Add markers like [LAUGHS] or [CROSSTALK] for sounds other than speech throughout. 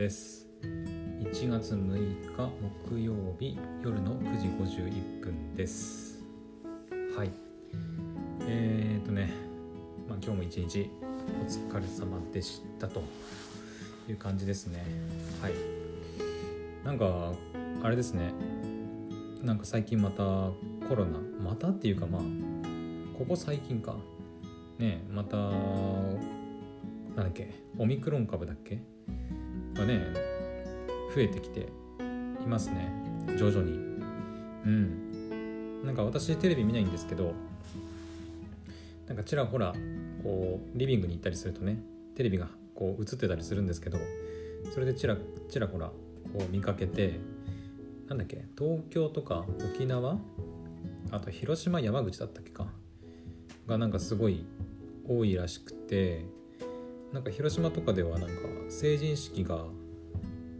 です。1月6日木曜日夜の9時51分です。はい。えー、っとね、まあ、今日も一日お疲れ様でしたと。いう感じですね。はい。なんかあれですね。なんか最近またコロナまたっていうかまあここ最近か。ねまたなんだっけオミクロン株だっけ？がね増えてきていますね徐々に。うん。なんか私テレビ見ないんですけどなんかちらほらこうリビングに行ったりするとねテレビがこう映ってたりするんですけどそれでちらちらほらこう見かけてなんだっけ東京とか沖縄？あと広島山口だったっけか？がなんかすごい多いらしくてなんか広島とかではなんか成人式が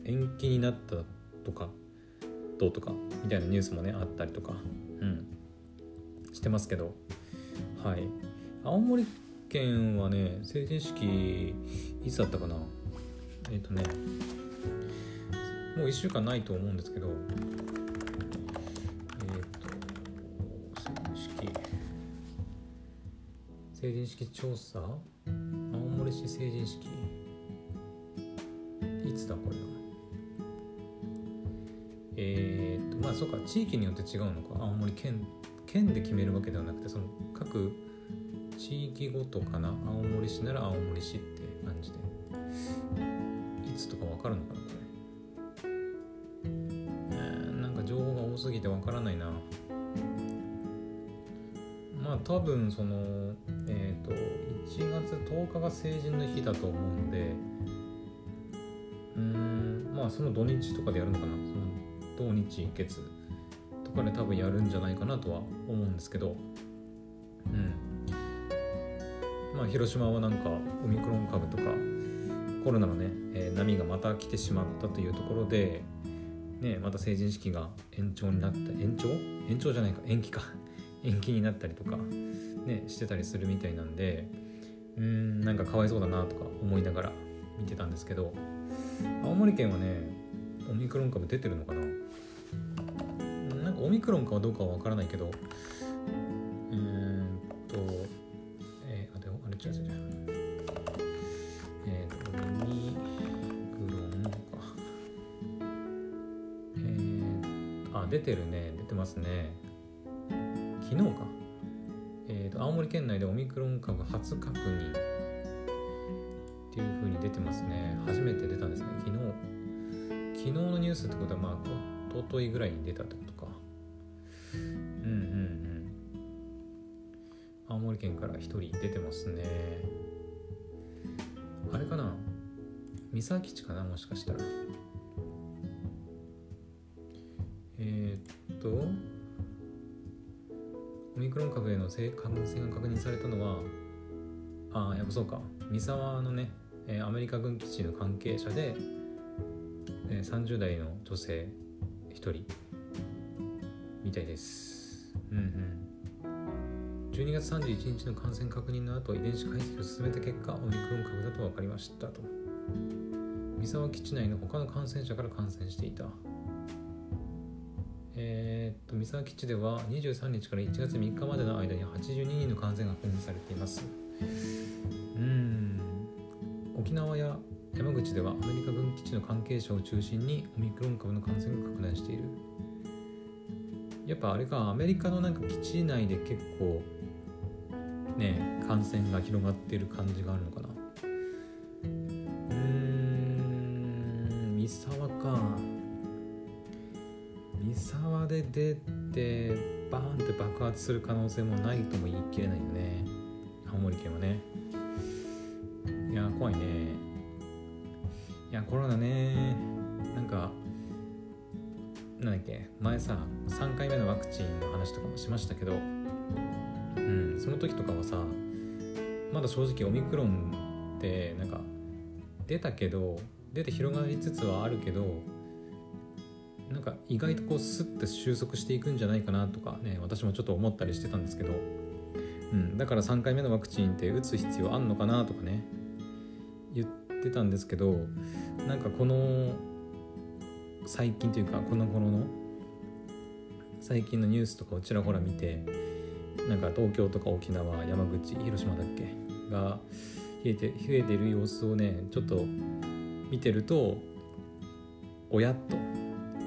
延期になったとかどうとかみたいなニュースもねあったりとかうん。してますけど。はい。青森県はね成人式いつだったかな？えっ、ー、とねもう1週間ないと思うんですけどえっ、ー、と成人式。成人式調査？成人式。いつだこれは？えー、っとまあそうか地域によって違うのか。青森県県で決めるわけではなくてその各地域ごとかな。青森市なら青森市って感じで。いつとか分かるのかなこれ、えー、なんか情報が多すぎて分からないな。まあ多分そのえっ、ー、と1月10日が成人の日だと思うんでうんまあその土日とかでやるのかな。その土日月とかで多分やるんじゃないかなとは思うんですけどうん。まあ広島はなんかオミクロン株とかコロナのね、えー、波がまた来てしまったというところでねまた成人式が延長になった延長？延長じゃないか。延期か。延期になったりとかねしてたりするみたいなんでうんなんかかわいそうだなとか思いながら見てたんですけど青森県はねオミクロン株出てるのかな？なんかオミクロンかどうかは分からないけどうーんとえー、あでもあれ違う違うえー、とオミクロンか。えー、あ出てるね。出てますね。昨日か。えーと、青森県内でオミクロン株初確認。っていう風に出てますね。初めて出たんですね。昨日。昨日のニュースってことはまあ一昨日ぐらいに出たってことか。うんうんうん。青森県から一人出てますね。あれかな。三沢基地かなもしかしたら。えー、っとミクロン株への感染が確認されたのはああやっぱそうか。三沢のね、アメリカ軍基地の関係者で、30代の女性1人。みたいです。うんうん。12月31日の感染確認の後遺伝子解析を進めた結果オミクロン株だと分かりましたと。三沢基地内の他の感染者から感染していた。えー、っと三沢基地では23日から1月3日までの間に82人の感染が確認されています。うん沖縄や山口ではアメリカ軍基地の関係者を中心にオミクロン株の感染が拡大している。やっぱあれかアメリカのなんか基地内で結構ね感染が広がっている感じがあるのかな。うーん三沢か。三沢で出てバーンって爆発する可能性もないとも言い切れないよね。青森県はね。いや怖いね。いやコロナね。なんかなんだっけ。前さ3回目のワクチンの話とかもしましたけど。うんその時とかはさまだ正直オミクロンってなんか出たけど出て広がりつつはあるけどなんか意外とこうスッて収束していくんじゃないかなとかね私もちょっと思ったりしてたんですけど、うん、だから3回目のワクチンって打つ必要あんのかなとかね言っってたんですけどなんかこの最近というかこの頃の最近のニュースとかをちらほら見てなんか東京とか沖縄山口広島だっけが冷えて増えている様子をねちょっと見てるとおやっと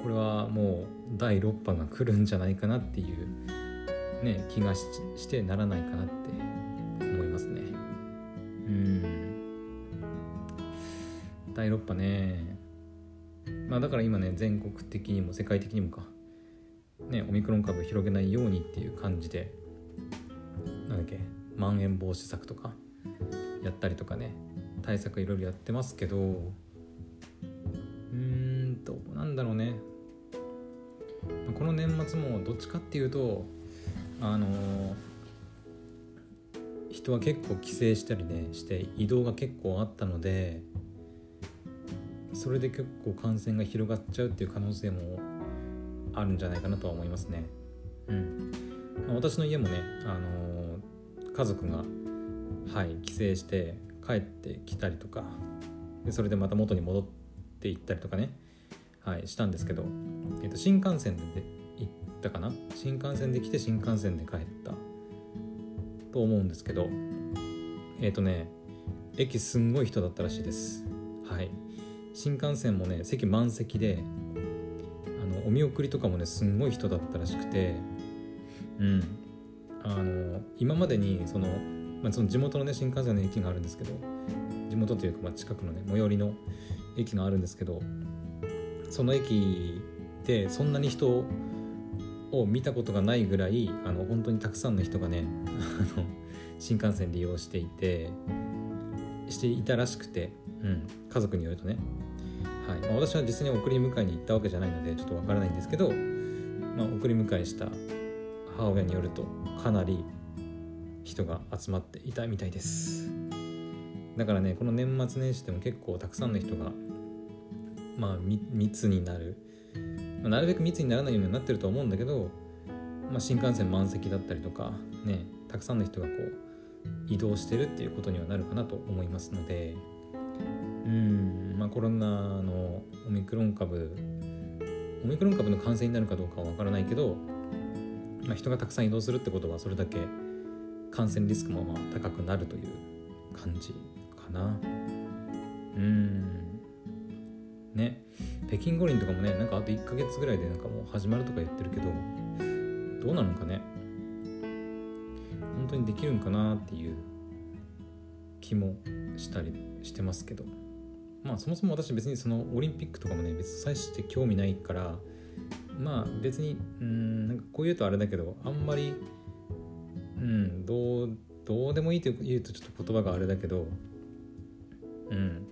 これはもう第6波が来るんじゃないかなっていうね気がしてならないかなって思いますね。うん。第6波ね。まあだから今ね全国的にも世界的にもか。ねオミクロン株広げないようにっていう感じでなんだっけまん延防止策とかやったりとかね対策いろいろやってますけどうーんとなんだろうね。この年末もどっちかっていうとあの人は結構帰省したりねして移動が結構あったのでそれで結構感染が広がっちゃうっていう可能性もあるんじゃないかなとは思いますね。うん、私の家もね、あの家族がはい帰省して帰ってきたりとかでそれでまた元に戻っていったりとかね、はい、したんですけど、えー、と新幹線で行ったかな？新幹線で来て新幹線で帰った。と思うんですけどえっ、ー、とね駅すんごい人だったらしいです。はい。新幹線もね席満席であのお見送りとかもねすんごい人だったらしくてうん。あの今までにそのまあ、その地元のね新幹線の駅があるんですけど地元というかまあ近くのね最寄りの駅があるんですけどその駅でそんなに人を見たことがないぐらいあの本当にたくさんの人がね新幹線利用していてしていたらしくて、うん、家族によるとね、はい。まあ、私は実際に送り迎えに行ったわけじゃないのでちょっとわからないんですけど、まあ、送り迎えした母親によるとかなり人が集まっていたみたいです。だからねこの年末年始でも結構たくさんの人がまあ密になる、まあ、なるべく密にならないようになってると思うんだけど、まあ、新幹線満席だったりとかねたくさんの人がこう移動してるっていうことにはなるかなと思いますので。うんまあコロナのオミクロン株オミクロン株の感染になるかどうかは分からないけど、まあ、人がたくさん移動するってことはそれだけ感染リスクもまあ高くなるという感じかな。うん。ね北京五輪とかもねなんかあと1ヶ月ぐらいでなんかもう始まるとか言ってるけどどうなのかね。本当にできるんかなっていう気もしたりしてますけど。まあそもそも私別にそのオリンピックとかもね別に際して興味ないからまあ別にうんなんかこう言うとあれだけどあんまりうんどうどうでもいいと言うとちょっと言葉があれだけどうん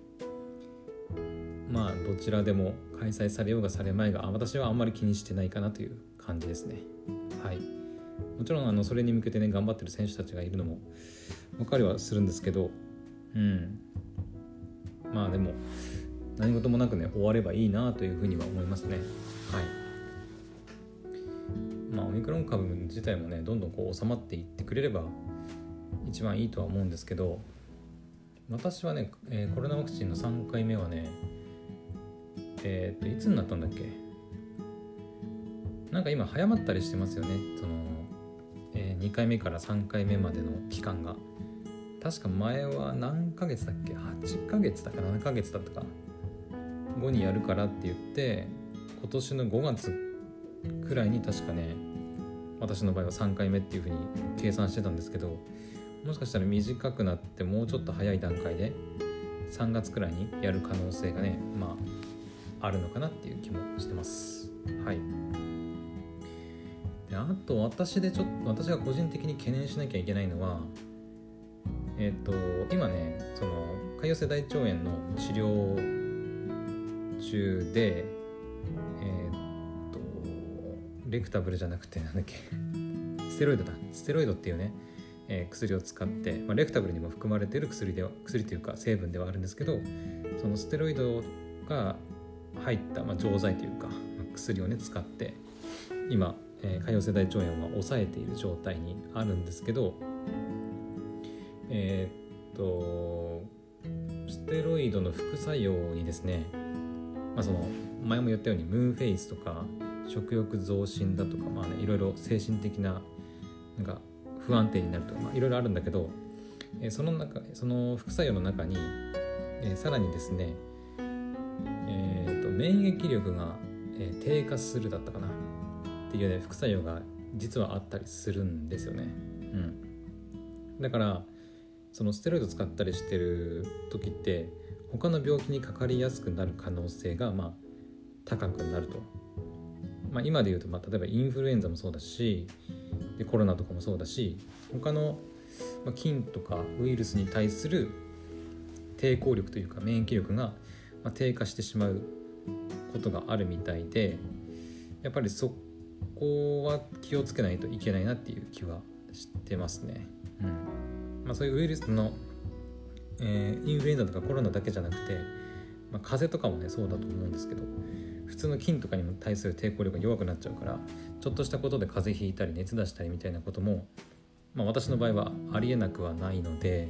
まあどちらでも開催されようがされまいが私はあんまり気にしてないかなという感じですね。はい。もちろんあのそれに向けてね頑張ってる選手たちがいるのも分かりはするんですけどうん。まあでも何事もなくね終わればいいなというふうには思いますね。はい。まあ、オミクロン株自体もねどんどんこう収まっていってくれれば一番いいとは思うんですけど私はね、えー、コロナワクチンの3回目はねえっ、といつになったんだっけ？なんか今早まったりしてますよね。その、えー、2回目から3回目までの期間が。確か前は何ヶ月だっけ？8ヶ月だか7ヶ月だったか。後にやるからって言って今年の5月くらいに確かね私の場合は3回目っていうふうに計算してたんですけどもしかしたら短くなってもうちょっと早い段階で3月くらいにやる可能性がねまああるのかなっていう気もしてます。はい。であと私でちょっと私が個人的に懸念しなきゃいけないのはえっ、ー、と今ねその潰瘍性大腸炎の治療中でえっ、ー、レクタブルじゃなくてなんだっけ [LAUGHS] ステロイドだ。ステロイドっていうね、え、薬を使って、まあ、レクタブルにも含まれている薬では薬というか成分ではあるんですけどそのステロイドが入った、まあ、錠剤というか、まあ、薬をね使って今、えー、潰瘍性大腸炎は抑えている状態にあるんですけどえー、っとステロイドの副作用にですね、まあ、その前も言ったようにムーンフェイスとか食欲増進だとか、まあね、いろいろ精神的ななんか不安定になるとか、まあ、いろいろあるんだけど、えー、その中その副作用の中に、えー、さらにですね、えー、免疫力が、え、低下するだったかな。っていうね副作用が実はあったりするんですよね。うん、だからそのステロイド使ったりしてる時って他の病気にかかりやすくなる可能性がまあ高くなると、まあ、今で言うと、まあ、例えばインフルエンザもそうだしでコロナとかもそうだし他の、まあ、菌とかウイルスに対する抵抗力というか免疫力が、低下してしまうことがあるみたいでやっぱりそこは気をつけないといけないなっていう気はしてますね。うんまあ、そういうウイルスの、えー、インフルエンザとかコロナだけじゃなくて、まあ、風邪とかもねそうだと思うんですけど普通の菌とかにも対する抵抗力が弱くなっちゃうからちょっとしたことで風邪ひいたり熱出したりみたいなことも、まあ、私の場合はありえなくはないので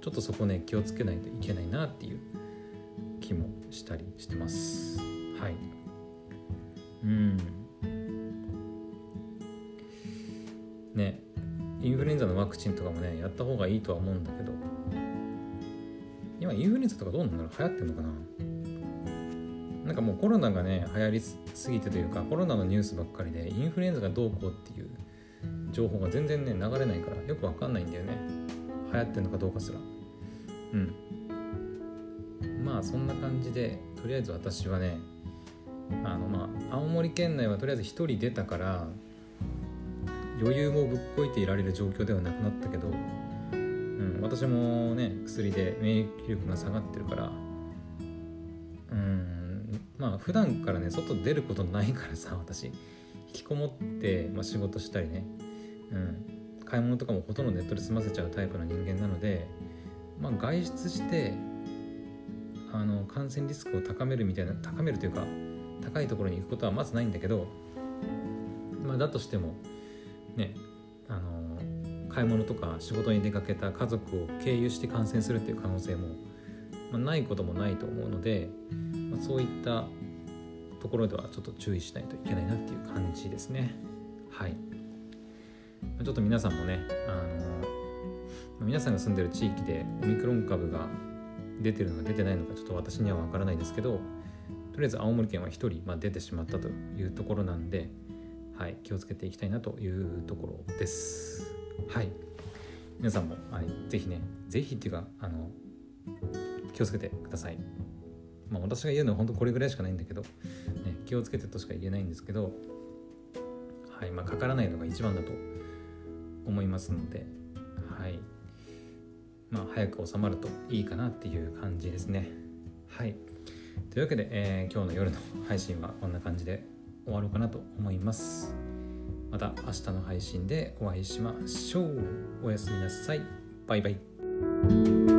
ちょっとそこね気をつけないといけないなっていう気もしたりしてます。はい。うん。ね。インフルエンザのワクチンとかもねやった方がいいとは思うんだけど。今インフルエンザとかどうなんだろう？流行ってんのかな？なんかもうコロナがね流行りすぎてというかコロナのニュースばっかりでインフルエンザがどうこうっていう情報が全然ね流れないからよくわかんないんだよね。流行ってんのかどうかすら。うん。まあそんな感じでとりあえず私はねあのまあ青森県内はとりあえず1人出たから余裕もぶっこいていられる状況ではなくなったけど、うん、私もね薬で免疫力が下がってるからうんまあ普段からね外出ることないからさ私。引きこもって、まあ、仕事したりね、うん、買い物とかもほとんどネットで済ませちゃうタイプの人間なので、まあ、外出して感染リスクを高めるみたいな高めるというか高いところに行くことはまずないんだけど、まあ、だとしてもねあの買い物とか仕事に出かけた家族を経由して感染するっていう可能性も、まあ、ないこともないと思うので、まあ、そういったところではちょっと注意しないといけないなっていう感じですね。はい。ちょっと皆さんもねあの皆さんが住んでる地域でオミクロン株が出てるのか出てないのかちょっと私には分からないですけどとりあえず青森県は1人、まあ、出てしまったというところなんで、はい、気をつけていきたいなというところです。はい。皆さんも、はい、ぜひねぜひっていうかあの気をつけてください。まあ私が言うのは本当これぐらいしかないんだけど、ね、気をつけてとしか言えないんですけど、はいまあ、かからないのが一番だと思いますので、はい。まあ、早く収まるといいかなっていう感じですね。はい、というわけで、えー、今日の夜の配信はこんな感じで終わろうかなと思います。また明日の配信でお会いしましょう。おやすみなさい。バイバイ。